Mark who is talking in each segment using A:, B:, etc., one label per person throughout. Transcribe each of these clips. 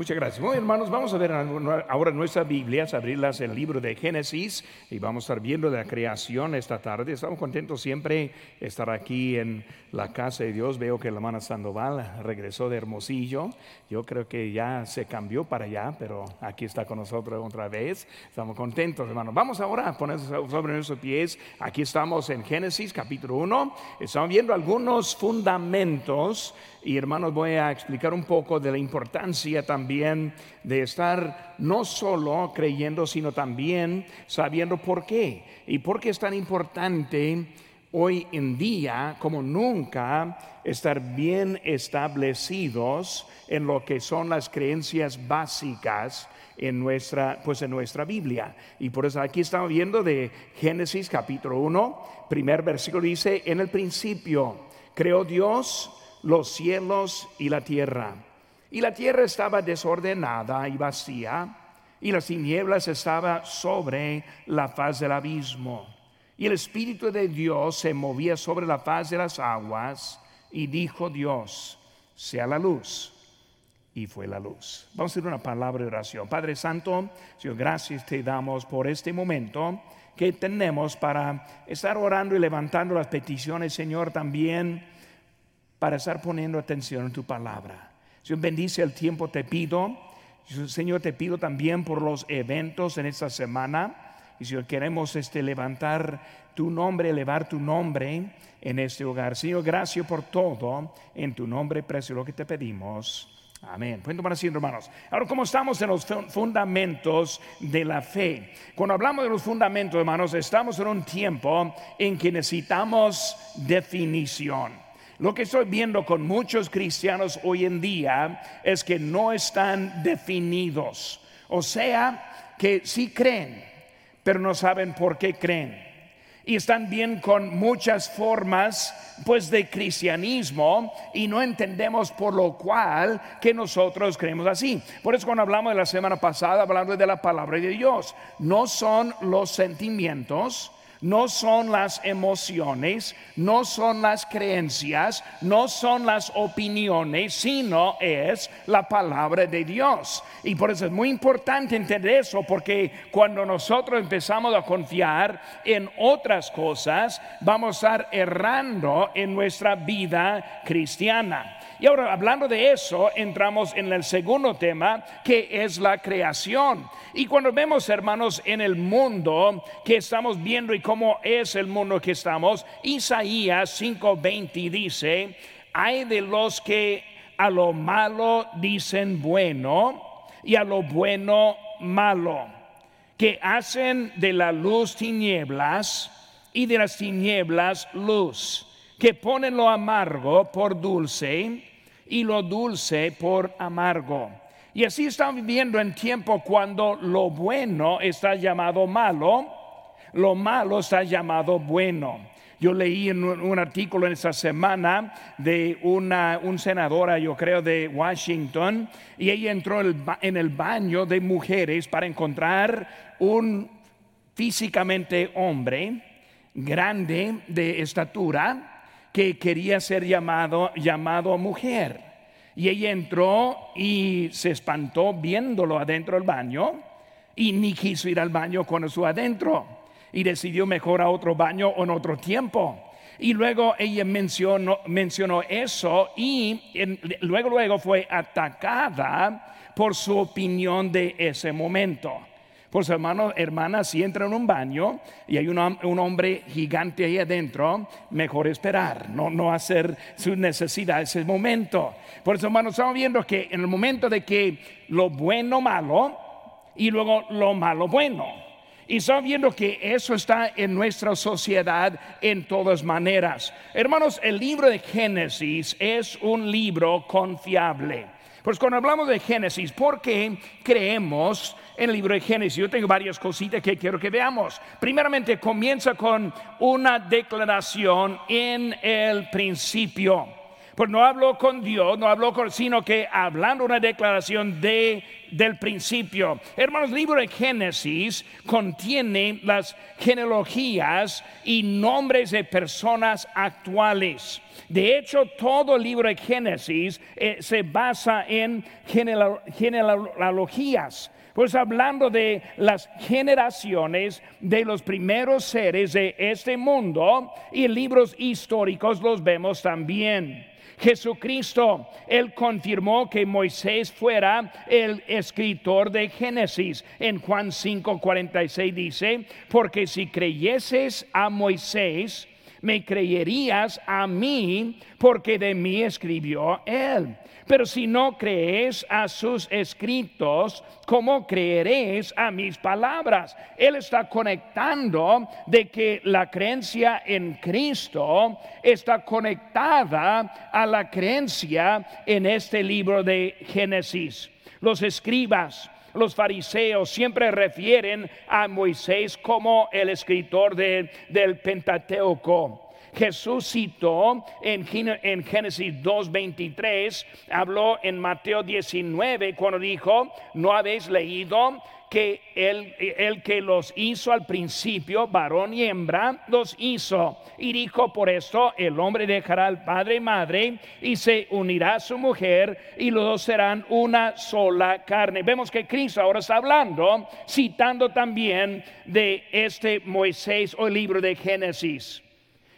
A: Muchas gracias. Bueno, hermanos, vamos a ver ahora nuestras Biblias, abrirlas el libro de Génesis y vamos a estar viendo la creación esta tarde. Estamos contentos siempre estar aquí en la casa de Dios. Veo que la hermana Sandoval regresó de Hermosillo. Yo creo que ya se cambió para allá, pero aquí está con nosotros otra vez. Estamos contentos, hermanos. Vamos ahora a poner sobre nuestros pies. Aquí estamos en Génesis capítulo 1. Estamos viendo algunos fundamentos y hermanos voy a explicar un poco de la importancia también de estar no solo creyendo, sino también sabiendo por qué. Y por qué es tan importante hoy en día como nunca estar bien establecidos en lo que son las creencias básicas en nuestra, pues en nuestra Biblia. Y por eso aquí estamos viendo de Génesis capítulo 1, primer versículo dice, en el principio creó Dios los cielos y la tierra. Y la tierra estaba desordenada y vacía, y las tinieblas estaban sobre la faz del abismo. Y el Espíritu de Dios se movía sobre la faz de las aguas, y dijo Dios, sea la luz. Y fue la luz. Vamos a hacer una palabra de oración. Padre Santo, Señor, gracias te damos por este momento que tenemos para estar orando y levantando las peticiones, Señor, también para estar poniendo atención en tu palabra. Señor, bendice el tiempo, te pido. Señor, te pido también por los eventos en esta semana. Y Señor, queremos este, levantar tu nombre, elevar tu nombre en este hogar. Señor, gracias por todo. En tu nombre precio lo que te pedimos. Amén. Pueden tomar hermanos. Ahora, como estamos en los fundamentos de la fe, cuando hablamos de los fundamentos, hermanos, estamos en un tiempo en que necesitamos definición. Lo que estoy viendo con muchos cristianos hoy en día es que no están definidos. O sea, que sí creen, pero no saben por qué creen. Y están bien con muchas formas pues de cristianismo y no entendemos por lo cual que nosotros creemos así. Por eso cuando hablamos de la semana pasada hablando de la palabra de Dios, no son los sentimientos, no son las emociones, no son las creencias, no son las opiniones, sino es la palabra de Dios. Y por eso es muy importante entender eso, porque cuando nosotros empezamos a confiar en otras cosas, vamos a estar errando en nuestra vida cristiana. Y ahora, hablando de eso, entramos en el segundo tema, que es la creación. Y cuando vemos, hermanos, en el mundo que estamos viendo y cómo es el mundo que estamos, Isaías 5:20 dice, hay de los que a lo malo dicen bueno y a lo bueno malo, que hacen de la luz tinieblas y de las tinieblas luz, que ponen lo amargo por dulce y lo dulce por amargo. Y así estamos viviendo en tiempo cuando lo bueno está llamado malo, lo malo está llamado bueno. Yo leí en un, artículo en esta semana de una un senadora, yo creo, de Washington, y ella entró en el baño de mujeres para encontrar un físicamente hombre, grande de estatura, que quería ser llamado, llamado mujer. Y ella entró y se espantó viéndolo adentro del baño y ni quiso ir al baño cuando estuvo adentro y decidió mejor a otro baño o en otro tiempo. Y luego ella mencionó, mencionó eso y luego, luego fue atacada por su opinión de ese momento. Pues hermanos, hermanas, si entra en un baño y hay un, hombre gigante ahí adentro, mejor esperar, no, no hacer su necesidad ese momento. Por eso, hermanos, estamos viendo que en el momento de que lo bueno malo y luego lo malo bueno. Y estamos viendo que eso está en nuestra sociedad en todas maneras. Hermanos, el libro de Génesis es un libro confiable. Pues cuando hablamos de Génesis, ¿por qué creemos en el libro de Génesis? Yo tengo varias cositas que quiero que veamos. Primeramente, comienza con una declaración en el principio. Pues no habló con Dios, no habló con, sino que hablando una declaración de del principio. Hermanos, el libro de Génesis contiene las genealogías y nombres de personas actuales. De hecho, todo el libro de Génesis eh, se basa en genealogías. Pues hablando de las generaciones de los primeros seres de este mundo y libros históricos los vemos también. Jesucristo, Él confirmó que Moisés fuera el escritor de Génesis. En Juan 5:46 dice, porque si creyeses a Moisés, me creerías a mí, porque de mí escribió Él. Pero si no crees a sus escritos, ¿cómo creeréis a mis palabras? Él está conectando de que la creencia en Cristo está conectada a la creencia en este libro de Génesis. Los escribas, los fariseos siempre refieren a Moisés como el escritor del Pentateuco. Jesús citó en, en Génesis 2.23, habló en Mateo 19 cuando dijo, no habéis leído que el, el, que los hizo al principio, varón y hembra, los hizo. Y dijo por esto, el hombre dejará al padre y madre y se unirá a su mujer y los dos serán una sola carne. Vemos que Cristo ahora está hablando, citando también de este Moisés o el libro de Génesis.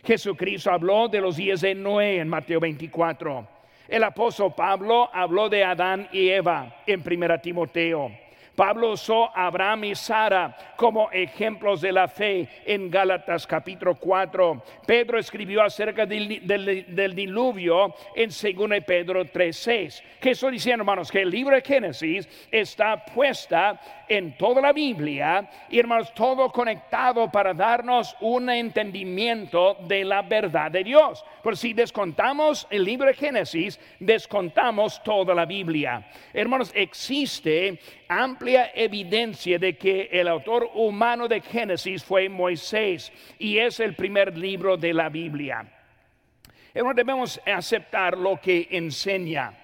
A: Jesucristo habló de los días de Noé en Mateo 24. El apóstol Pablo habló de Adán y Eva en 1 Timoteo. Pablo usó Abraham y Sara como ejemplos de la fe en Gálatas capítulo 4. Pedro escribió acerca del, diluvio en 2 Pedro 3.6. ¿Qué estoy diciendo, hermanos? Que el libro de Génesis está puesta en toda la Biblia y, hermanos, todo conectado para darnos un entendimiento de la verdad de Dios. Por si descontamos el libro de Génesis, descontamos toda la Biblia. Hermanos, existe amplia evidencia de que el autor humano de Génesis fue Moisés y es el primer libro de la Biblia. Hermanos, debemos aceptar lo que enseña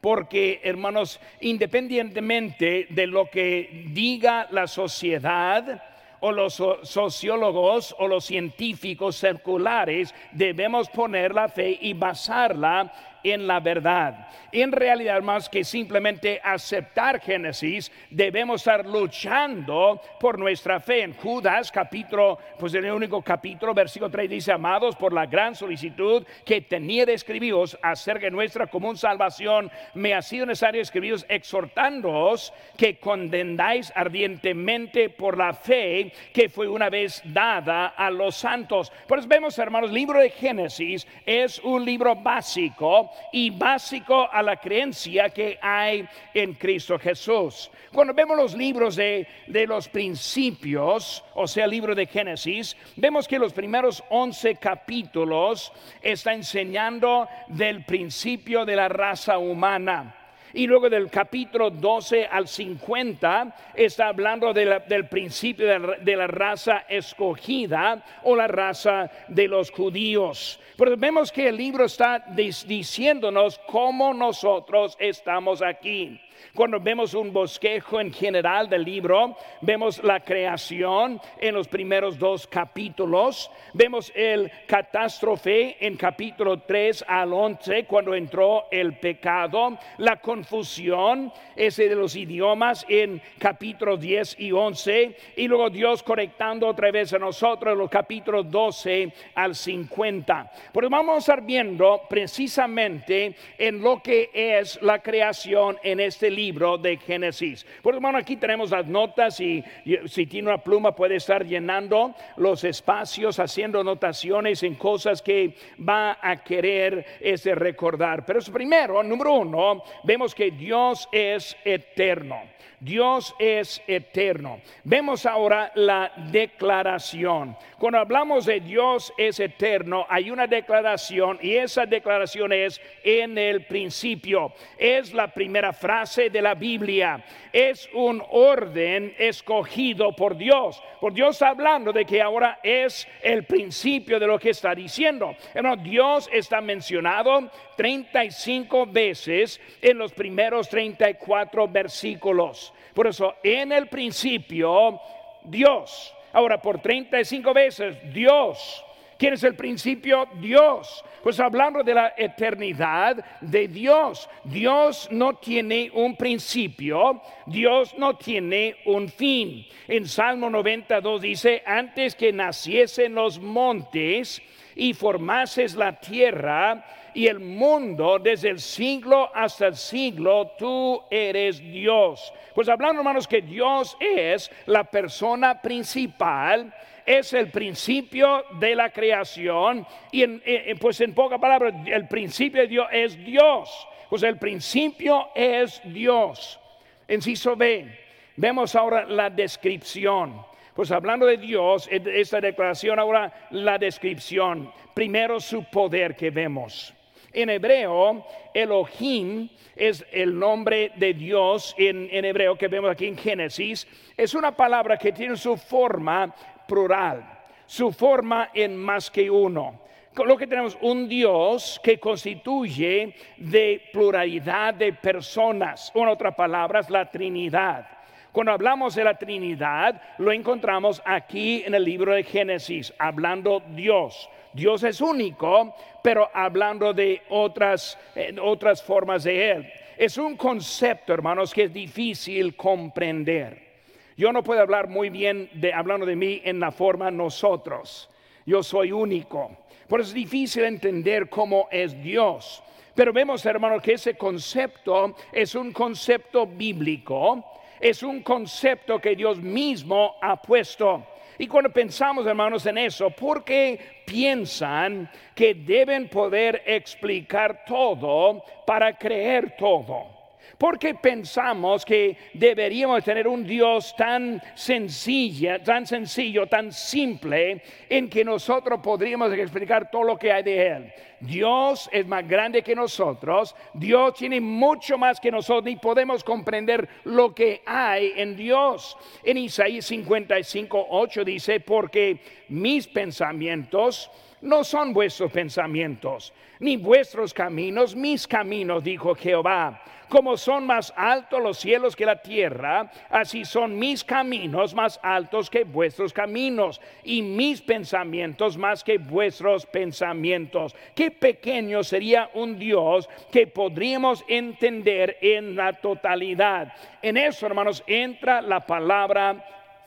A: porque hermanos, independientemente de lo que diga la sociedad, o los sociólogos o los científicos circulares debemos poner la fe y basarla en la verdad. En realidad, más que simplemente aceptar Génesis, debemos estar luchando por nuestra fe. En Judas, capítulo, pues en el único capítulo, versículo 3 dice, amados, por la gran solicitud que tenía de escribiros acerca de nuestra común salvación, me ha sido necesario escribiros exhortándoos que condendáis ardientemente por la fe que fue una vez dada a los santos. Pues vemos, hermanos, el libro de Génesis es un libro básico y básico a la creencia que hay en Cristo Jesús. Cuando vemos los libros de, de los principios, o sea, el libro de Génesis, vemos que los primeros 11 capítulos está enseñando del principio de la raza humana. Y luego del capítulo 12 al 50 está hablando del principio de la, raza escogida o la raza de los judíos. Pero vemos que el libro está diciéndonos cómo nosotros estamos aquí. Cuando vemos un bosquejo en general del libro, vemos la creación en los primeros dos capítulos, vemos el catástrofe en capítulo 3 al 11 cuando entró el pecado, la confusión ese de los idiomas en capítulo 10 y 11 y luego Dios conectando otra vez a nosotros en los capítulos 12 al 50. Pero vamos a estar viendo precisamente en lo que es la creación en este libro de Génesis. Por hermano, aquí tenemos las notas y si tiene una pluma puede estar llenando los espacios, haciendo anotaciones en cosas que va a querer ese recordar. Pero primero, número uno, vemos que Dios es eterno. Dios es eterno. Vemos ahora la declaración. Cuando hablamos de Dios es eterno, hay una declaración y esa declaración es en el principio. Es la primera frase de la Biblia. Es un orden escogido por Dios. Por Dios hablando de que ahora es el principio de lo que está diciendo. Dios está mencionado 35 veces en los primeros 34 versículos. Por eso, en el principio, Dios. Ahora, por 35 veces, Dios. ¿Quién es el principio? Dios. Pues hablando de la eternidad de Dios. Dios no tiene un principio, Dios no tiene un fin. En Salmo 92 dice, antes que naciesen los montes y formases la tierra, y el mundo desde el siglo hasta el siglo, tú eres Dios. Pues hablando hermanos que Dios es la persona principal, es el principio de la creación y en, pues en pocas palabras el principio de Dios es Dios. Pues el principio es Dios. Enciso B, vemos ahora la descripción. Pues hablando de Dios, esta declaración ahora la descripción. Primero su poder que vemos. En hebreo, Elohim es el nombre de Dios en, hebreo que vemos aquí en Génesis. Es una palabra que tiene su forma plural, su forma en más que uno. Lo que tenemos un Dios que constituye de pluralidad de personas. En otras palabras, la Trinidad. Cuando hablamos de la Trinidad, lo encontramos aquí en el libro de Génesis, hablando Dios. Dios es único, pero hablando de otras, eh, otras formas de Él. Es un concepto, hermanos, que es difícil comprender. Yo no puedo hablar muy bien de hablando de mí en la forma nosotros. Yo soy único. Por eso es difícil entender cómo es Dios. Pero vemos, hermanos, que ese concepto es un concepto bíblico, es un concepto que Dios mismo ha puesto. Y cuando pensamos, hermanos, en eso, ¿por qué piensan que deben poder explicar todo para creer todo? Porque pensamos que deberíamos tener un Dios tan sencilla, tan sencillo, tan simple, en que nosotros podríamos explicar todo lo que hay de Él. Dios es más grande que nosotros, Dios tiene mucho más que nosotros y podemos comprender lo que hay en Dios. En Isaías 55, 8 dice, porque mis pensamientos no son vuestros pensamientos, ni vuestros caminos, mis caminos, dijo Jehová. Como son más altos los cielos que la tierra, así son mis caminos más altos que vuestros caminos y mis pensamientos más que vuestros pensamientos. Qué pequeño sería un Dios que podríamos entender en la totalidad. En eso, hermanos, entra la palabra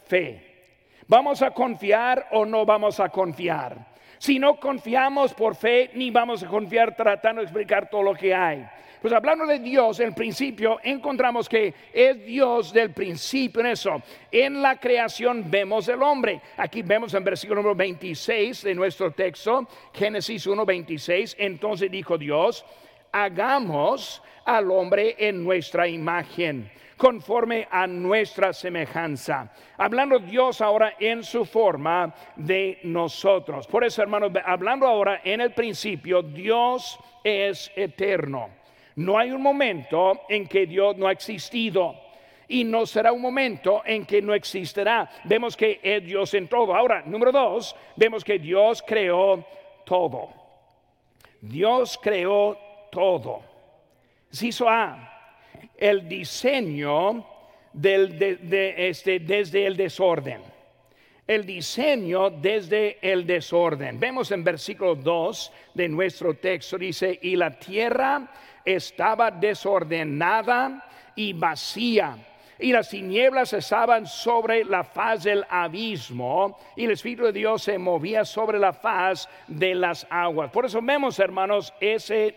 A: fe. ¿Vamos a confiar o no vamos a confiar? Si no confiamos por fe, ni vamos a confiar tratando de explicar todo lo que hay. Pues hablando de Dios, en principio encontramos que es Dios del principio en eso. En la creación vemos el hombre. Aquí vemos en versículo número 26 de nuestro texto, Génesis 1, 26. Entonces dijo Dios, hagamos al hombre en nuestra imagen conforme a nuestra semejanza. Hablando Dios ahora en su forma de nosotros. Por eso, hermanos, hablando ahora en el principio, Dios es eterno. No hay un momento en que Dios no ha existido y no será un momento en que no existirá. Vemos que es Dios en todo. Ahora, número dos, vemos que Dios creó todo. Dios creó todo. Ciso A, el diseño este, desde el desorden. El diseño desde el desorden. Vemos en versículo 2 de nuestro texto, dice, y la tierra estaba desordenada y vacía. Y las tinieblas estaban sobre la faz del abismo y el Espíritu de Dios se movía sobre la faz de las aguas. Por eso vemos, hermanos, ese,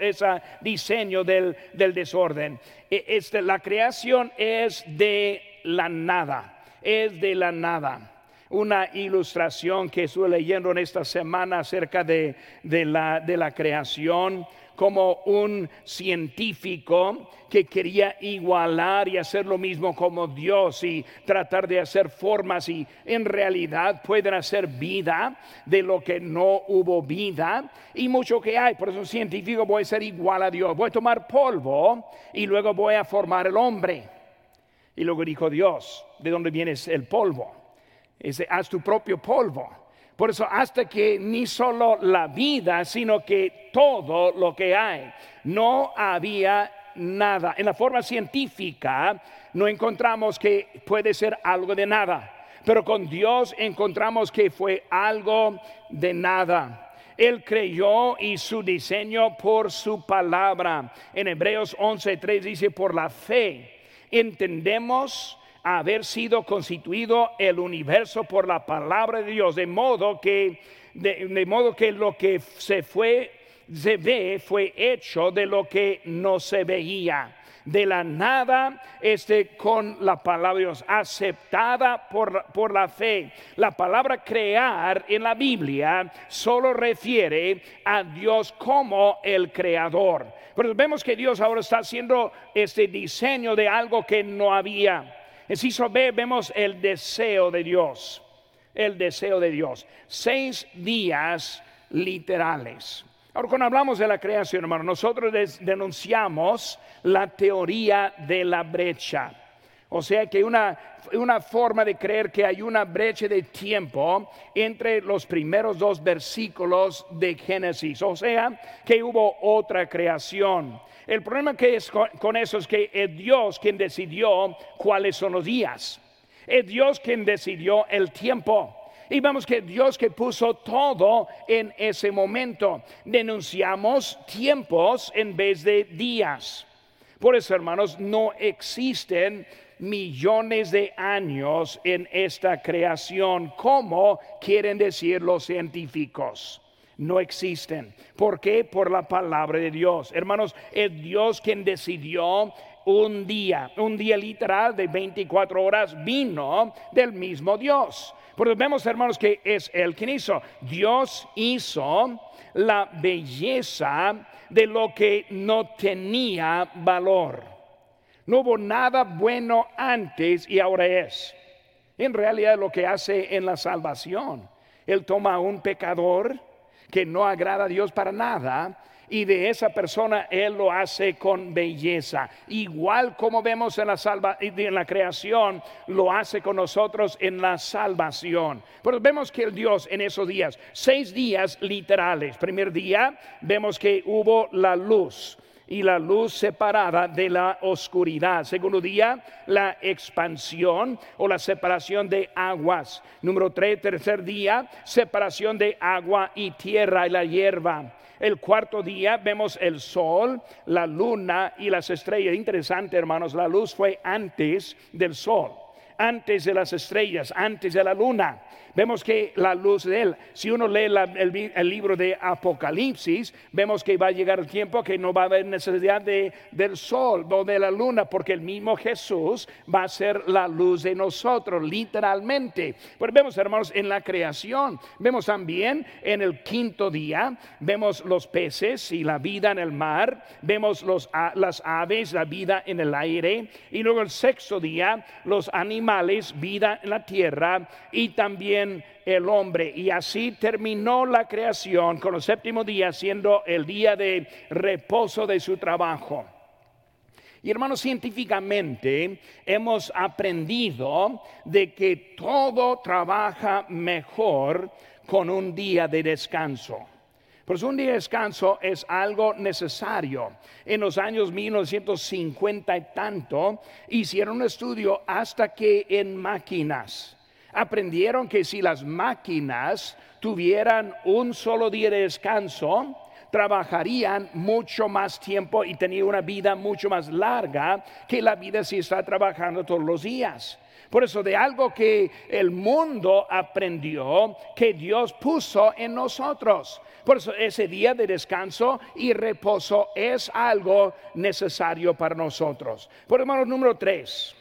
A: ese diseño del, del desorden. E, este, la creación es de la nada, es de la nada una ilustración que estuve leyendo en esta semana acerca de, de, la, de la creación como un científico que quería igualar y hacer lo mismo como Dios y tratar de hacer formas y en realidad pueden hacer vida de lo que no hubo vida y mucho que hay. Por eso un científico voy a ser igual a Dios. Voy a tomar polvo y luego voy a formar el hombre. Y luego dijo Dios, ¿de dónde viene el polvo? Dice, haz tu propio polvo. Por eso hasta que ni solo la vida, sino que todo lo que hay, no había nada. En la forma científica no encontramos que puede ser algo de nada, pero con Dios encontramos que fue algo de nada. Él creyó y su diseño por su palabra. En Hebreos 11:3 dice, por la fe entendemos haber sido constituido el universo por la palabra de Dios, de modo que, de, modo que lo que se fue, se ve, fue hecho de lo que no se veía de la nada este, con la palabra de Dios, aceptada por, por, la fe. La palabra crear en la Biblia solo refiere a Dios como el creador. Pero vemos que Dios ahora está haciendo este diseño de algo que no había. En Ciso B vemos el deseo de Dios, el deseo de Dios. Seis días literales. Ahora, cuando hablamos de la creación, hermano, nosotros denunciamos la teoría de la brecha. O sea que una, una forma de creer que hay una brecha de tiempo entre los primeros dos versículos de Génesis. O sea que hubo otra creación. El problema que es con, eso es que es Dios quien decidió cuáles son los días. Es Dios quien decidió el tiempo. Y vemos que Dios que puso todo en ese momento. Denunciamos tiempos en vez de días. Por eso, hermanos, no existen millones de años en esta creación, como quieren decir los científicos no existen. ¿Por qué? Por la palabra de Dios. Hermanos, es Dios quien decidió un día, un día literal de 24 horas vino del mismo Dios. Porque vemos, hermanos, que es Él quien hizo. Dios hizo la belleza de lo que no tenía valor. No hubo nada bueno antes y ahora es. En realidad lo que hace en la salvación. Él toma a un pecador que no agrada a Dios para nada y de esa persona Él lo hace con belleza. Igual como vemos en la, salva, en la creación, lo hace con nosotros en la salvación. Pero vemos que el Dios en esos días, seis días literales. Primer día, vemos que hubo la luz y la luz separada de la oscuridad. Segundo día, la expansión o la separación de aguas. Número tres, tercer día, separación de agua y tierra y la hierba. El cuarto día vemos el sol, la luna y las estrellas. Interesante, hermanos, la luz fue antes del sol, antes de las estrellas, antes de la luna. Vemos que la luz de Él, si uno lee el, libro de Apocalipsis, vemos que va a llegar el tiempo que no va a haber necesidad de, del sol o de la luna, porque el mismo Jesús va a ser la luz de nosotros, literalmente. Pero vemos, hermanos, en la creación, vemos también en el quinto día, vemos los peces y la vida en el mar, vemos los, las aves, la vida en el aire, y luego el sexto día, los animales, vida en la tierra, y también el hombre. Y así terminó la creación con el séptimo día siendo el día de reposo de su trabajo. Y hermanos, científicamente hemos aprendido de que todo trabaja mejor con un día de descanso. Pues un día de descanso es algo necesario. En los años 1950 y tanto hicieron un estudio hasta que en máquinas aprendieron que si las máquinas tuvieran un solo día de descanso, trabajarían mucho más tiempo y tenían una vida mucho más larga que la vida si está trabajando todos los días. Por eso de algo que el mundo aprendió, que Dios puso en nosotros. Por eso ese día de descanso y reposo es algo necesario para nosotros. Por hermano número tres,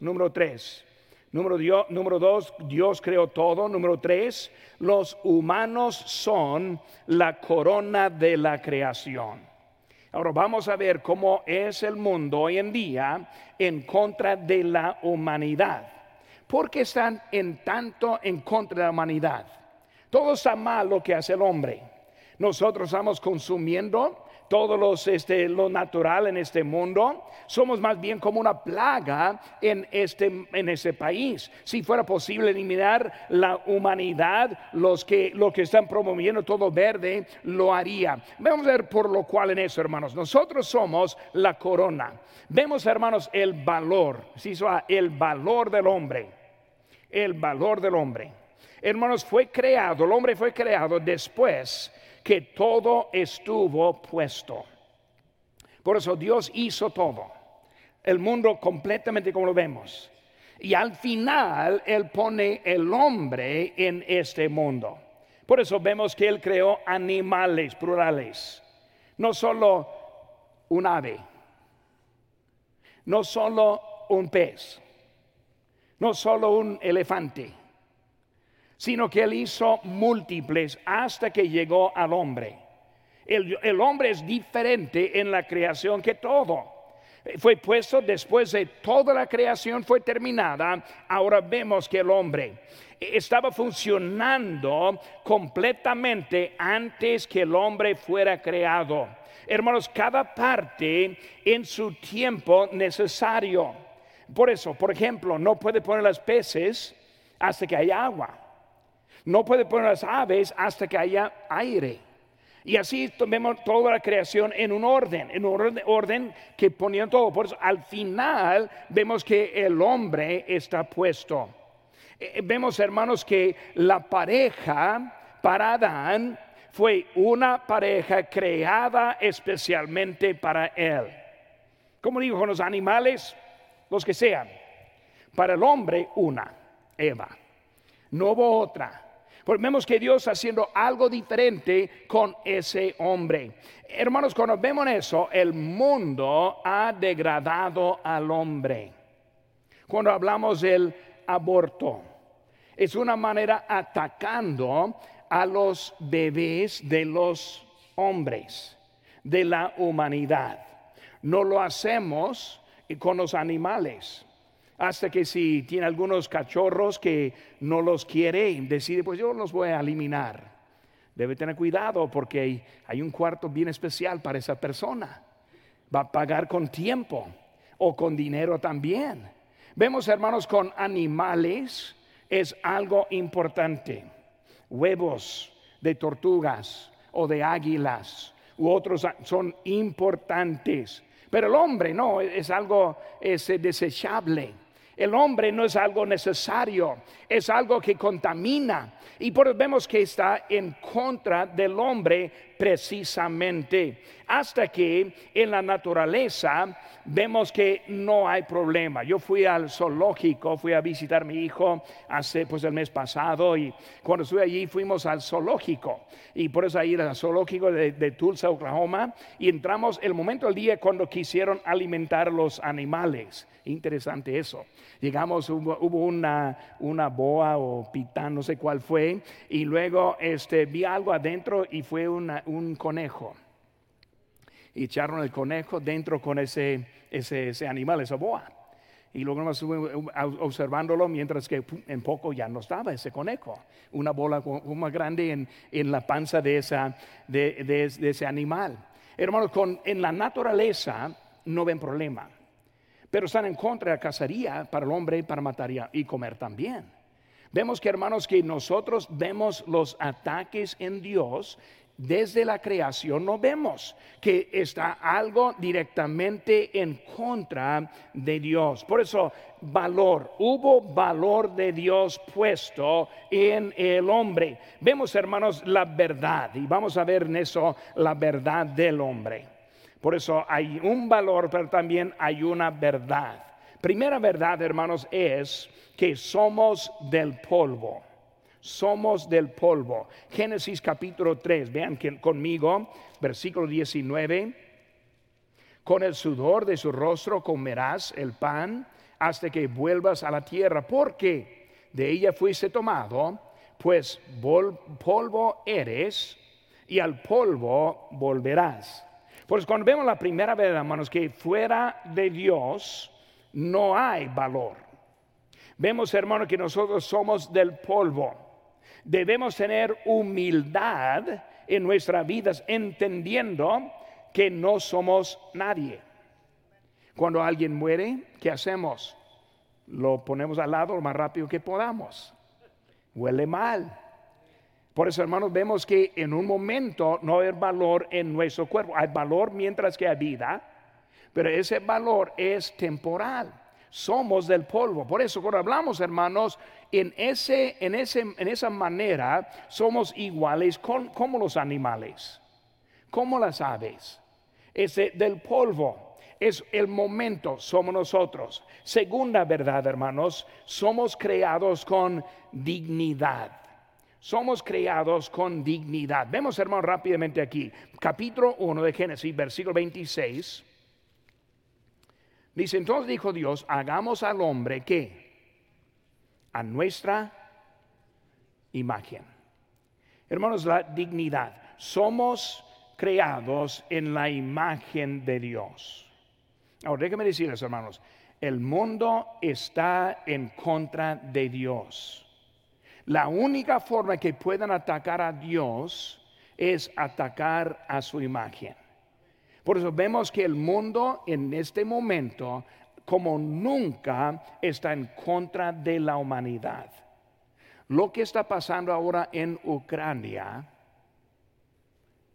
A: número tres. Número, dos, Dios creó todo. Número tres, los humanos son la corona de la creación. Ahora vamos a ver cómo es el mundo hoy en día en contra de la humanidad. ¿Por qué están en tanto en contra de la humanidad? Todo está mal lo que hace el hombre. Nosotros estamos consumiendo todo los, este, lo natural en este mundo. Somos más bien como una plaga en este, en este país. Si fuera posible eliminar la humanidad, los que, lo que están promoviendo todo verde, lo haría. Vamos a ver por lo cual en eso, hermanos. Nosotros somos la corona. Vemos, hermanos, el valor, el valor del hombre. El valor del hombre. Hermanos, fue creado, el hombre fue creado después que todo estuvo puesto. Por eso Dios hizo todo. El mundo completamente como lo vemos. Y al final Él pone el hombre en este mundo. Por eso vemos que Él creó animales plurales. No solo un ave. No solo un pez. No solo un elefante sino que Él hizo múltiples hasta que llegó al hombre. El, hombre es diferente en la creación que todo. Fue puesto después de toda la creación fue terminada. Ahora vemos que el hombre estaba funcionando completamente antes que el hombre fuera creado. Hermanos, cada parte en su tiempo necesario. Por eso, por ejemplo, no puede poner las peces hasta que haya agua. No puede poner las aves hasta que haya aire. Y así vemos toda la creación en un orden, en un orden, que ponía todo. Por eso al final vemos que el hombre está puesto. Eh, eh, vemos, hermanos, que la pareja para Adán fue una pareja creada especialmente para él. Como digo, con los animales, los que sean. Para el hombre, una, Eva. No hubo otra. Vemos que Dios haciendo algo diferente con ese hombre. Hermanos, cuando vemos eso, el mundo ha degradado al hombre. Cuando hablamos del aborto, es una manera atacando a los bebés de los hombres, de la humanidad. No lo hacemos con los animales hasta que si tiene algunos cachorros que no los quiere, decide, pues yo los voy a eliminar. Debe tener cuidado porque hay, un cuarto bien especial para esa persona. Va a pagar con tiempo o con dinero también. Vemos, hermanos, con animales es algo importante. Huevos de tortugas o de águilas u otros son importantes. Pero el hombre no, es algo es desechable. El hombre no es algo necesario, es algo que contamina. Y por eso vemos que está en contra del hombre precisamente. Hasta que en la naturaleza vemos que no hay problema. Yo fui al zoológico, fui a visitar a mi hijo hace pues el mes pasado y cuando estuve allí fuimos al zoológico. Y por eso ahí el zoológico de, de Tulsa, Oklahoma. Y entramos el momento del día cuando quisieron alimentar los animales. Interesante eso. Llegamos, hubo, una, una, boa o pitán, no sé cuál fue, y luego este, vi algo adentro y fue un conejo. Y echaron el conejo dentro con ese, ese, ese animal, esa boa. Y luego estuve observándolo mientras que en poco ya no estaba ese conejo. Una bola más grande en, en la panza de, esa, de, ese animal. Hermanos, con, en la naturaleza no ven problema pero están en contra de la cacería para el hombre para matar y comer también. Vemos que hermanos que nosotros vemos los ataques en Dios desde la creación no vemos que está algo directamente en contra de Dios. Por eso, valor, hubo valor de Dios puesto en el hombre. Vemos, hermanos, la verdad y vamos a ver en eso la verdad del hombre. Por eso hay un valor, pero también hay una verdad. Primera verdad, hermanos, es que somos del polvo. Somos del polvo. Génesis capítulo 3, vean conmigo, versículo 19. Con el sudor de su rostro comerás el pan hasta que vuelvas a la tierra, porque de ella fuiste tomado, pues polvo eres y al polvo volverás Pues cuando vemos la primera vez, hermanos, que fuera de Dios no hay valor. Vemos, hermanos, que nosotros somos del polvo. Debemos tener humildad en nuestras vidas, entendiendo que no somos nadie. Cuando alguien muere, ¿qué hacemos? Lo ponemos al lado lo más rápido que podamos. Huele mal. Por eso, hermanos, vemos que en un momento no hay valor en nuestro cuerpo. Hay valor mientras que hay vida, pero ese valor es temporal. Somos del polvo. Por eso, cuando hablamos, hermanos, en, ese, en, ese, en esa manera somos iguales con, como los animales, como las aves. Ese del polvo es el momento, somos nosotros. Segunda verdad, hermanos, somos creados con dignidad. Somos creados con dignidad. Vemos, hermanos, rápidamente aquí, capítulo 1 de Génesis, versículo 26. Dice, entonces dijo Dios, hagamos al hombre que a nuestra imagen. Hermanos, la dignidad. Somos creados en la imagen de Dios. Ahora, déjenme decirles, hermanos, el mundo está en contra de Dios. La única forma que puedan atacar a Dios es atacar a su imagen. Por eso vemos que el mundo en este momento como nunca está en contra de la humanidad. Lo que está pasando ahora en Ucrania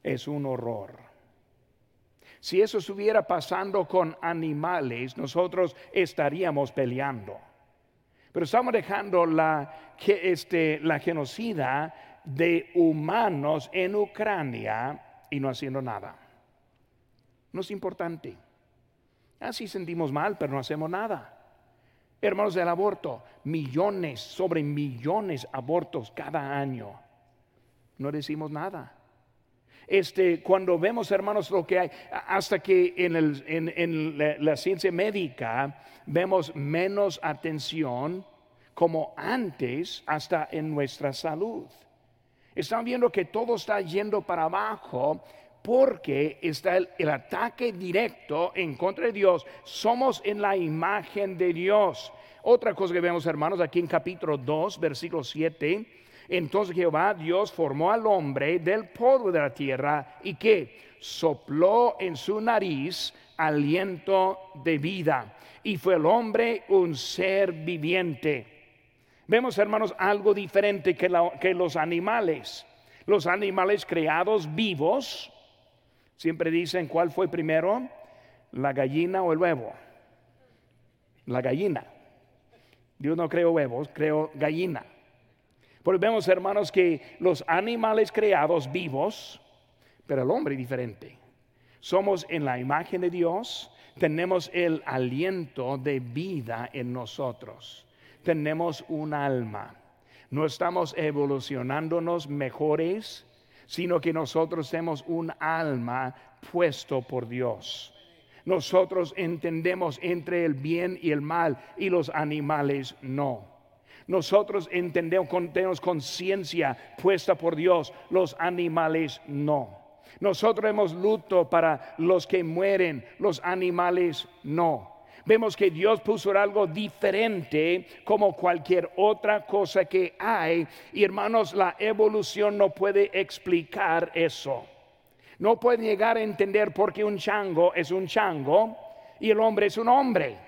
A: es un horror. Si eso estuviera pasando con animales, nosotros estaríamos peleando. Pero estamos dejando la, este, la genocida de humanos en Ucrania y no haciendo nada. No es importante. Así sentimos mal, pero no hacemos nada. Hermanos del aborto, millones sobre millones abortos cada año. No decimos nada. Este, cuando vemos, hermanos, lo que hay, hasta que en, el, la, ciencia médica vemos menos atención como antes, hasta en nuestra salud. Están viendo que todo está yendo para abajo porque está el, ataque directo en contra de Dios. Somos en la imagen de Dios. Otra cosa que vemos, hermanos, aquí en capítulo 2, versículo 7. Entonces Jehová Dios formó al hombre del polvo de la tierra y que sopló en su nariz aliento de vida. Y fue el hombre un ser viviente. Vemos, hermanos, algo diferente que, los animales. Los animales creados vivos Siempre dicen, ¿cuál fue primero? ¿La gallina o el huevo? La gallina. Dios no creó huevos, creó gallina. Porque vemos, hermanos, que los animales creados vivos, pero el hombre diferente. Somos en la imagen de Dios, tenemos el aliento de vida en nosotros. Tenemos un alma. No estamos evolucionándonos mejores, sino que nosotros tenemos un alma puesto por Dios. Nosotros entendemos entre el bien y el mal y los animales no. Nosotros entendemos, tenemos conciencia puesta por Dios, los animales no. Nosotros hemos luto para los que mueren, los animales no vemos que Dios puso algo diferente como cualquier otra cosa que hay. Y hermanos, la evolución no puede explicar eso. No puede llegar a entender por qué un chango es un chango y el hombre es un hombre.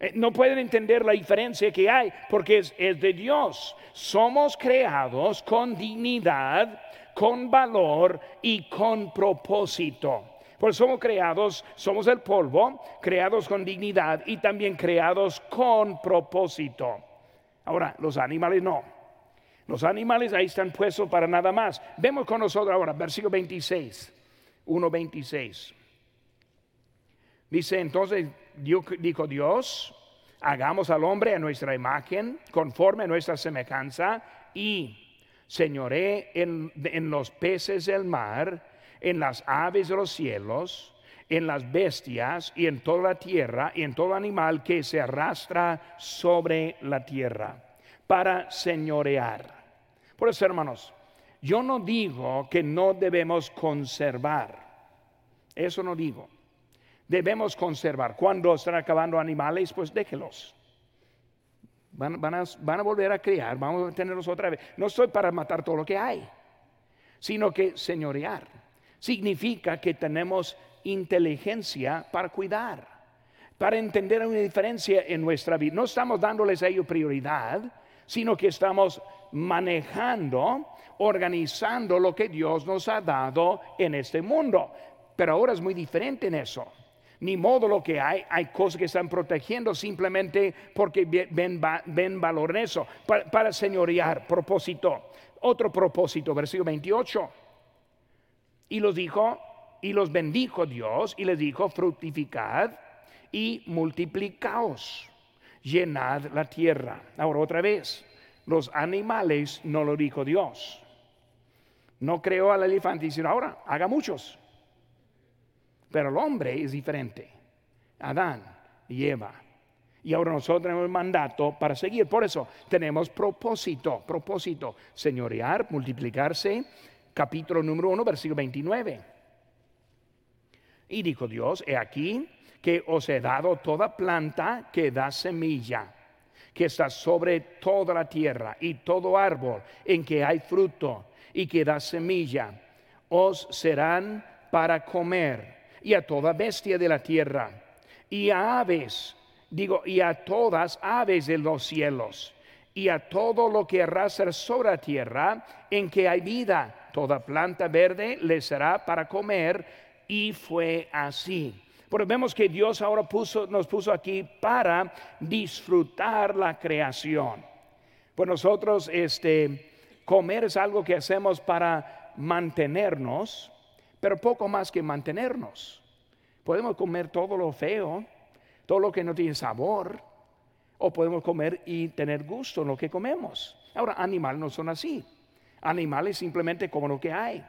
A: Eh, no pueden entender la diferencia que hay porque es, de Dios. Somos creados con dignidad, con valor y con propósito. Pues somos creados, somos el polvo, creados con dignidad y también creados con propósito. Ahora, los animales no. Los animales ahí están puestos para nada más. Vemos con nosotros ahora, versículo 26, 1.26. Dice entonces, dijo Dios, hagamos al hombre a nuestra imagen, conforme a nuestra semejanza, y señoré en, los peces del mar en las aves de los cielos, en las bestias y en toda la tierra y en todo animal que se arrastra sobre la tierra, para señorear. Por eso, hermanos, yo no digo que no debemos conservar. Eso no digo. Debemos conservar. Cuando están acabando animales, pues déjelos. Van, a, van, a, volver a criar, vamos a tenerlos otra vez. No estoy para matar todo lo que hay, sino que señorear. Significa que tenemos inteligencia para cuidar, para entender una diferencia en nuestra vida. No estamos dándoles a ellos prioridad, sino que estamos manejando, organizando lo que Dios nos ha dado en este mundo. Pero ahora es muy diferente en eso. Ni modo lo que hay, hay cosas que están protegiendo simplemente porque ven, ven valor en eso, para, para señorear, propósito. Otro propósito, versículo 28. Y los dijo, y los bendijo Dios, y les dijo, fructificad y multiplicaos, llenad la tierra. Ahora otra vez, los animales no lo dijo Dios. No creó al elefante y dijo, ahora haga muchos. Pero el hombre es diferente. Adán y Eva. Y ahora nosotros tenemos el mandato para seguir. Por eso tenemos propósito, propósito, señorear, multiplicarse. Capítulo número 1, versículo 29. Y dijo Dios, he aquí que os he dado toda planta que da semilla, que está sobre toda la tierra, y todo árbol en que hay fruto y que da semilla, os serán para comer y a toda bestia de la tierra, y a aves, digo, y a todas aves de los cielos, y a todo lo que arrastra sobre la tierra en que hay vida. Toda planta verde le será para comer, y fue así. Pero vemos que Dios ahora puso, nos puso aquí para disfrutar la creación. Pues nosotros, este, comer es algo que hacemos para mantenernos, pero poco más que mantenernos. Podemos comer todo lo feo, todo lo que no tiene sabor, o podemos comer y tener gusto en lo que comemos. Ahora, animales no son así. Animales simplemente como lo que hay.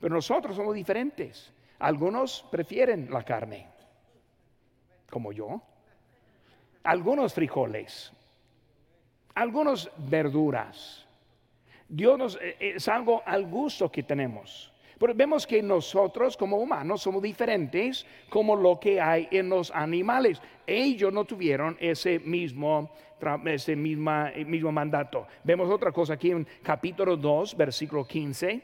A: Pero nosotros somos diferentes. Algunos prefieren la carne, como yo. Algunos frijoles. Algunos verduras. Dios nos, eh, es algo al gusto que tenemos. Pero vemos que nosotros como humanos somos diferentes como lo que hay en los animales. Ellos no tuvieron ese mismo, ese misma, mismo mandato. Vemos otra cosa aquí en capítulo 2, versículo 15.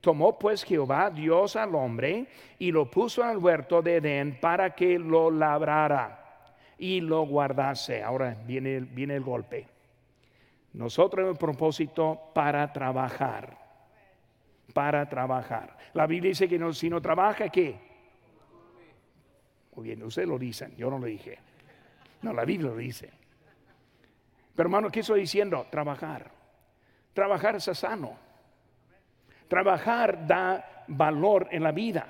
A: Tomó pues Jehová Dios al hombre y lo puso al huerto de Edén para que lo labrara y lo guardase. Ahora viene, viene el golpe. Nosotros hemos propósito para trabajar para trabajar. La Biblia dice que si no trabaja, ¿qué? Muy bien, ustedes lo dicen, yo no lo dije. No, la Biblia lo dice. Pero hermano, ¿qué estoy diciendo? Trabajar. Trabajar es sano. Trabajar da valor en la vida.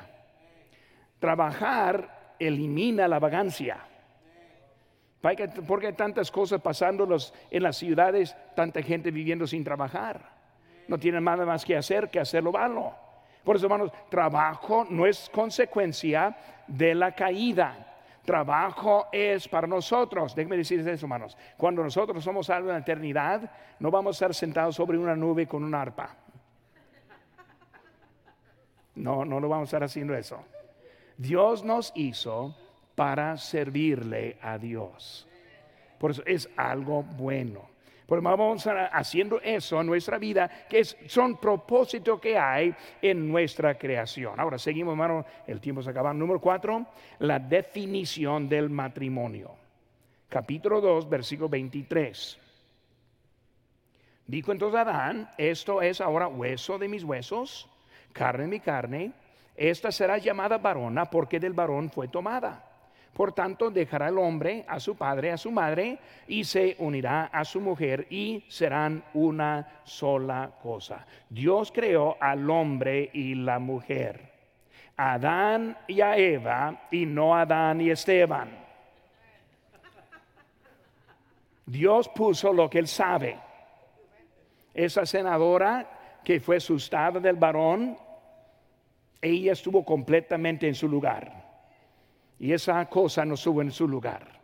A: Trabajar elimina la vagancia. Porque hay tantas cosas pasando en las ciudades, tanta gente viviendo sin trabajar no tienen nada más que hacer que hacerlo malo. Por eso, hermanos, trabajo no es consecuencia de la caída. Trabajo es para nosotros. Déjenme decirles eso, hermanos. Cuando nosotros somos algo en la eternidad, no vamos a estar sentados sobre una nube con un arpa. No, no lo vamos a estar haciendo eso. Dios nos hizo para servirle a Dios. Por eso es algo bueno. Por vamos haciendo eso en nuestra vida, que son propósitos que hay en nuestra creación. Ahora seguimos, hermano, el tiempo se acaba. Número cuatro, la definición del matrimonio. Capítulo 2, versículo 23. Dijo entonces Adán, esto es ahora hueso de mis huesos, carne de mi carne, esta será llamada varona porque del varón fue tomada. Por tanto, dejará el hombre a su padre, a su madre, y se unirá a su mujer, y serán una sola cosa. Dios creó al hombre y la mujer, Adán y a Eva, y no Adán y Esteban. Dios puso lo que él sabe. Esa senadora que fue asustada del varón, ella estuvo completamente en su lugar. Y esa cosa nos sube en su lugar.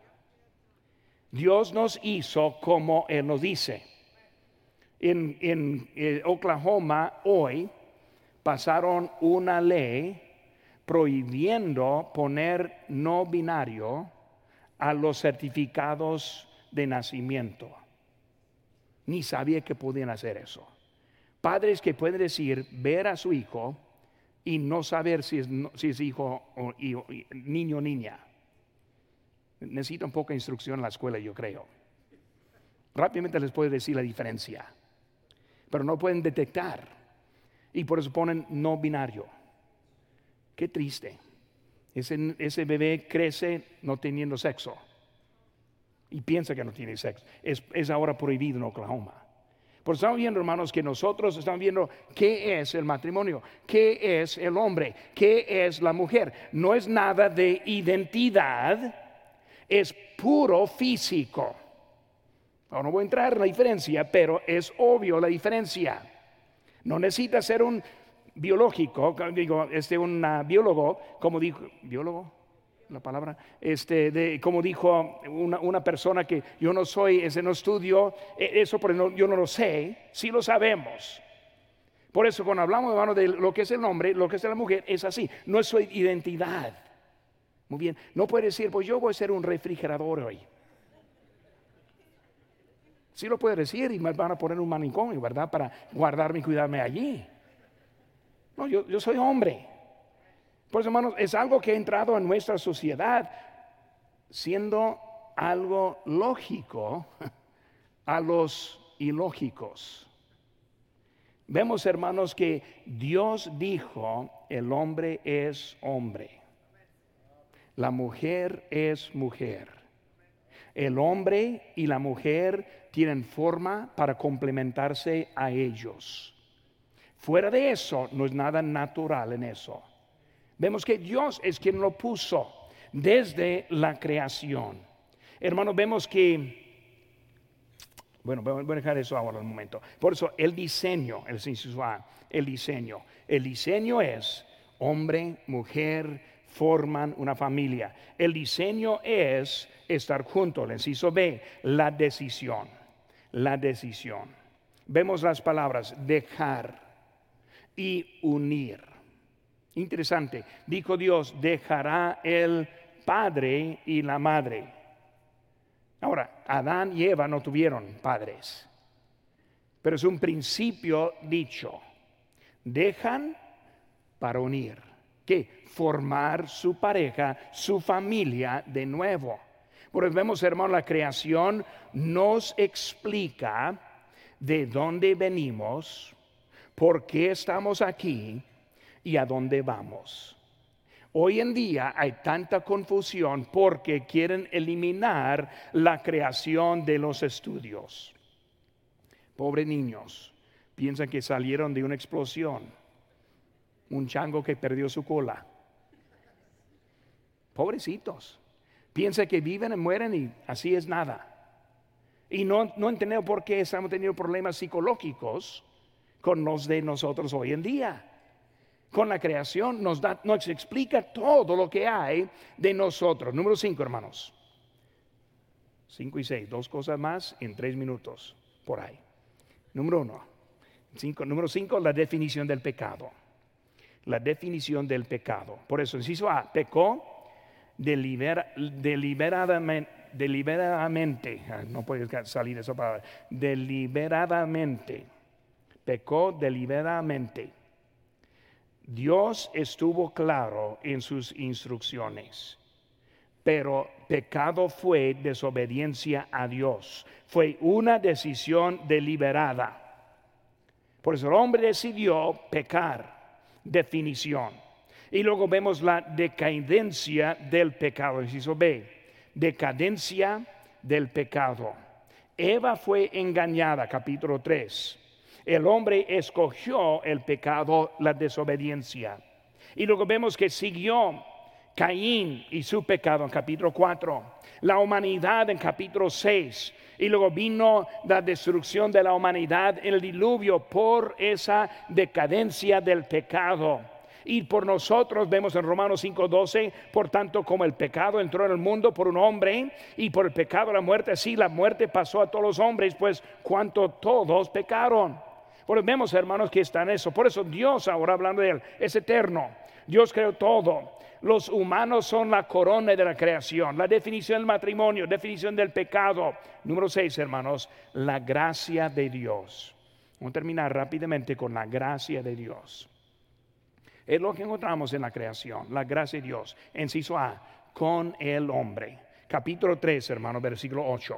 A: Dios nos hizo como Él nos dice. En, eh, Oklahoma hoy pasaron una ley prohibiendo poner no binario a los certificados de nacimiento. Ni sabía que podían hacer eso. Padres que pueden decir, ver a su hijo y no saber si es, si es hijo o niño o niña. Necesita un poco de instrucción en la escuela, yo creo. Rápidamente les puedo decir la diferencia, pero no pueden detectar. Y por eso ponen no binario. Qué triste. Ese, bebé crece no teniendo sexo y piensa que no tiene sexo. Es ahora prohibido en Oklahoma. Por eso estamos viendo, hermanos, que nosotros estamos viendo qué es el matrimonio, qué es el hombre, qué es la mujer. No es nada de identidad, es puro físico. no voy a entrar en la diferencia, pero es obvio la diferencia. No necesita ser un biológico, digo, este, un biólogo, como dijo, biólogo, la palabra, este, de, como dijo una, persona que yo no soy, ese no estudio, e, eso pero yo no lo sé, sí lo sabemos. Por eso cuando hablamos hermano, de lo que es el hombre, lo que es la mujer, es así, no es su identidad. Muy bien, no puede decir, pues yo voy a ser un refrigerador hoy. Sí lo puede decir y me van a poner un manicomio, ¿verdad? Para guardarme y cuidarme allí. No, yo, yo soy hombre. Por eso, hermanos, es algo que ha entrado en nuestra sociedad siendo algo lógico a los ilógicos. Vemos, hermanos, que Dios dijo, el hombre es hombre, la mujer es mujer. El hombre y la mujer tienen forma para complementarse a ellos. Fuera de eso, no es nada natural en eso. Vemos que Dios es quien lo puso desde la creación. Hermanos, vemos que, bueno, voy a dejar eso ahora un momento. Por eso, el diseño, el el diseño. El diseño es hombre, mujer, forman una familia. El diseño es estar juntos. El inciso B, la decisión. La decisión. Vemos las palabras dejar y unir. Interesante. Dijo Dios, dejará el padre y la madre. Ahora, Adán y Eva no tuvieron padres, pero es un principio dicho. Dejan para unir. ¿Qué? Formar su pareja, su familia de nuevo. Porque vemos, hermano, la creación nos explica de dónde venimos, por qué estamos aquí y a dónde vamos. Hoy en día hay tanta confusión porque quieren eliminar la creación de los estudios. Pobres niños, piensan que salieron de una explosión, un chango que perdió su cola. Pobrecitos, piensan que viven y mueren y así es nada. Y no, no entendemos por qué estamos teniendo problemas psicológicos con los de nosotros hoy en día con la creación nos, da, nos explica todo lo que hay de nosotros. Número cinco, hermanos. Cinco y seis, dos cosas más en tres minutos, por ahí. Número uno. Cinco, número cinco, la definición del pecado. La definición del pecado. Por eso, inciso A, pecó deliberadamente, deliberadamente, ah, no puede salir esa palabra, deliberadamente, pecó deliberadamente Dios estuvo claro en sus instrucciones, pero pecado fue desobediencia a Dios. Fue una decisión deliberada. Por eso el hombre decidió pecar. Definición. Y luego vemos la decadencia del pecado. Inciso B. Decadencia del pecado. Eva fue engañada, capítulo 3 el hombre escogió el pecado, la desobediencia. Y luego vemos que siguió Caín y su pecado en capítulo 4, la humanidad en capítulo 6, y luego vino la destrucción de la humanidad el diluvio por esa decadencia del pecado. Y por nosotros vemos en Romanos 5:12, por tanto como el pecado entró en el mundo por un hombre y por el pecado la muerte, así la muerte pasó a todos los hombres, pues cuanto todos pecaron. Por vemos, hermanos, que está en eso. Por eso Dios, ahora hablando de Él, es eterno. Dios creó todo. Los humanos son la corona de la creación. La definición del matrimonio, definición del pecado. Número seis, hermanos, la gracia de Dios. Vamos a terminar rápidamente con la gracia de Dios. Es lo que encontramos en la creación, la gracia de Dios. Enciso A, con el hombre. Capítulo 3, hermano, versículo 8.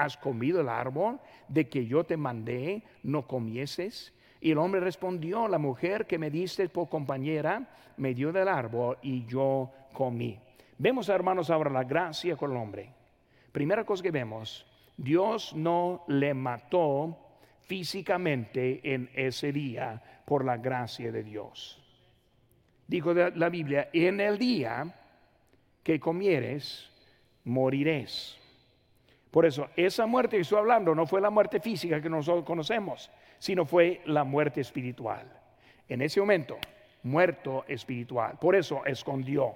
A: ¿Has comido el árbol de que yo te mandé no comieses? Y el hombre respondió, la mujer que me diste por compañera me dio del árbol y yo comí. Vemos, hermanos, ahora la gracia con el hombre. Primera cosa que vemos, Dios no le mató físicamente en ese día por la gracia de Dios. Dijo la Biblia, en el día que comieres, moriréis. Por eso, esa muerte que estoy hablando no fue la muerte física que nosotros conocemos, sino fue la muerte espiritual. En ese momento, muerto espiritual. Por eso escondió.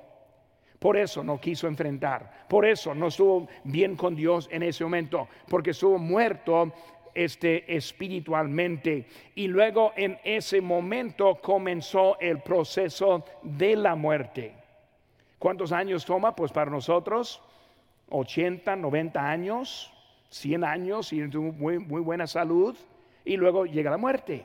A: Por eso no quiso enfrentar. Por eso no estuvo bien con Dios en ese momento. Porque estuvo muerto este, espiritualmente. Y luego en ese momento comenzó el proceso de la muerte. ¿Cuántos años toma? Pues para nosotros 80, 90 años, 100 años y muy, muy buena salud y luego llega la muerte.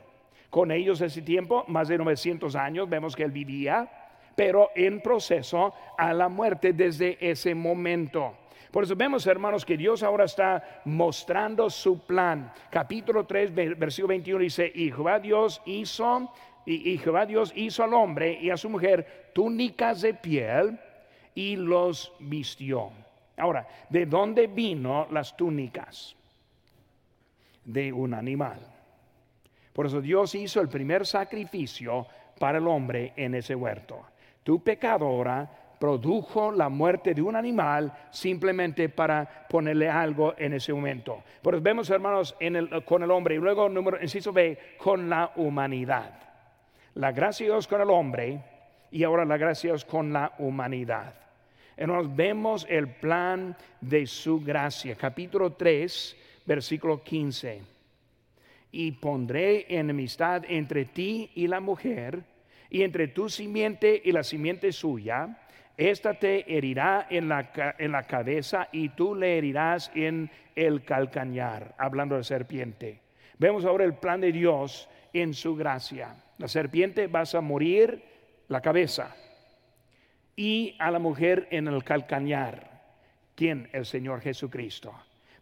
A: Con ellos ese tiempo, más de 900 años, vemos que él vivía, pero en proceso a la muerte desde ese momento. Por eso vemos, hermanos, que Dios ahora está mostrando su plan. Capítulo 3, versículo 21 dice, y Jehová Dios hizo, y, y Jehová Dios hizo al hombre y a su mujer túnicas de piel y los vistió. Ahora, ¿de dónde vino las túnicas? De un animal. Por eso Dios hizo el primer sacrificio para el hombre en ese huerto. Tu pecado ahora produjo la muerte de un animal simplemente para ponerle algo en ese momento. Por eso vemos, hermanos, con el hombre y luego, número, inciso B, con la humanidad. La gracia de Dios con el hombre y ahora la gracia de Dios con la humanidad. Nos vemos el plan de su gracia. Capítulo 3, versículo 15. Y pondré enemistad entre ti y la mujer, y entre tu simiente y la simiente suya. Esta te herirá en la, en la cabeza y tú le herirás en el calcañar, hablando de serpiente. Vemos ahora el plan de Dios en su gracia. La serpiente vas a morir la cabeza y a la mujer en el calcañar. ¿Quién? El Señor Jesucristo.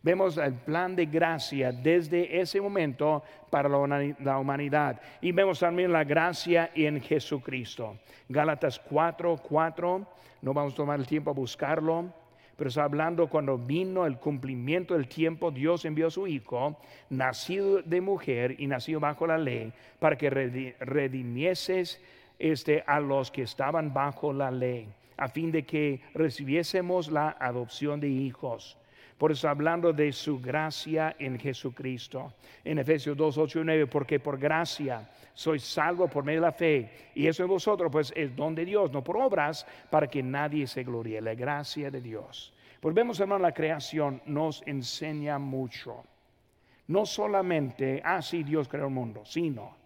A: Vemos el plan de gracia desde ese momento para la humanidad. Y vemos también la gracia en Jesucristo. Gálatas 4, 4. No vamos a tomar el tiempo a buscarlo. Pero está hablando cuando vino el cumplimiento del tiempo, Dios envió a su Hijo, nacido de mujer y nacido bajo la ley, para que redimieses este, a los que estaban bajo la ley, a fin de que recibiésemos la adopción de hijos. Por eso hablando de su gracia en Jesucristo. En Efesios 2, 8 y 9, porque por gracia sois salvo por medio de la fe. Y eso en vosotros, pues es don de Dios, no por obras, para que nadie se gloríe. La gracia de Dios. Pues vemos, hermano, la creación nos enseña mucho. No solamente, así ah, Dios creó el mundo, sino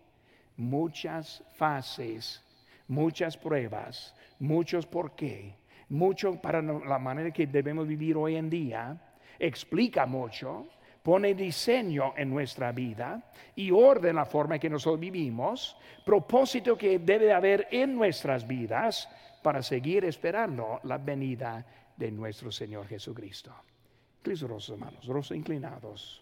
A: muchas fases, muchas pruebas, muchos por qué, mucho para la manera que debemos vivir hoy en día, explica mucho, pone diseño en nuestra vida y orden la forma en que nosotros vivimos, propósito que debe haber en nuestras vidas para seguir esperando la venida de nuestro Señor Jesucristo. Cristo, hermanos, rostros inclinados.